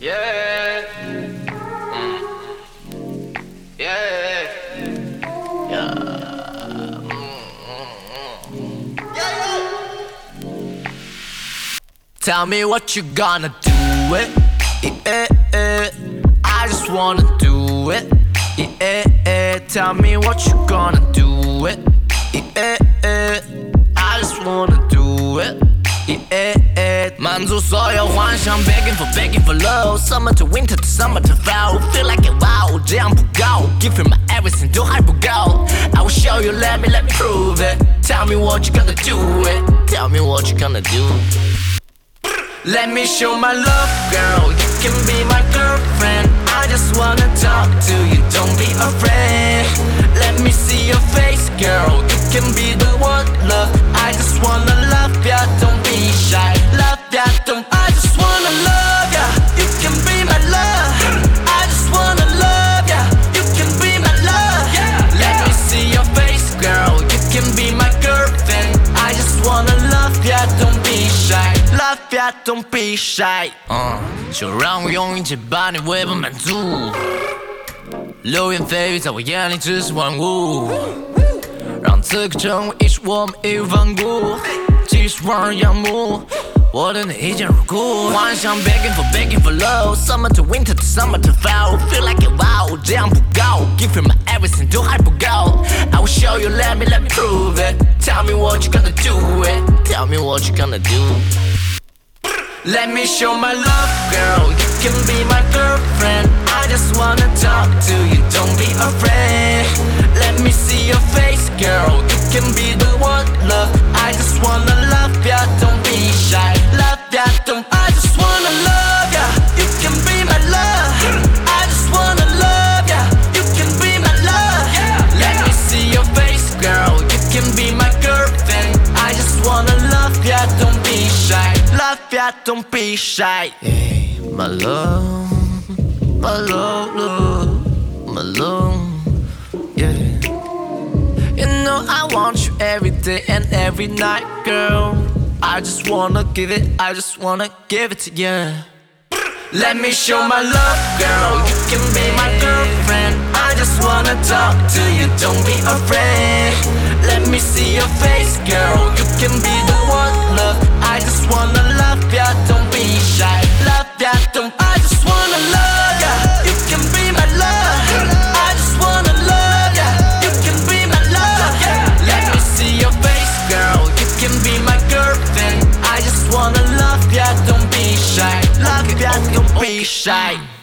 Yeah. Mm. Yeah. Yeah. Tell me what you gonna do it. Yeah, yeah. I just wanna do it. Yeah, yeah. Tell me what you gonna do 满足所有幻想，begging for begging for love，summer to winter to summer to fall，feel like it wow，这样不够，give you my everything 都还不够。I will show you, let me let me prove it. Tell me what you gonna do it. Tell me what you gonna do. Let me show my love, girl. You can be my girlfriend. I just wanna talk to you, don't be afraid. be my girlfriend. I just wanna love ya, don't be shy. Love ya, don't be shy. 嗯，就让我用一切把你喂饱满足。流言蜚语在我眼里只是玩物，让此刻成为一时我们义无反顾，继续让人仰慕。 我对你一见如故，幻想 begging for begging for love，summer to winter to summer to fall，feel like it wow，这样不够，give you my everything 都还不够。I will show you, let me let me prove it. Tell me what you gonna do it. Tell me what you gonna do. Let me show my love, girl. You can be my girlfriend. I just wanna talk to you, don't be afraid. Let me see your face, girl. You can be the Love don't be shy. Hey, my love, my love, love, my love, yeah. You know I want you every day and every night, girl. I just wanna give it, I just wanna give it to you. Let me show my love, girl. You can be my girlfriend. I just wanna talk to you, don't be afraid. Let me see your face, girl. You can be I just wanna love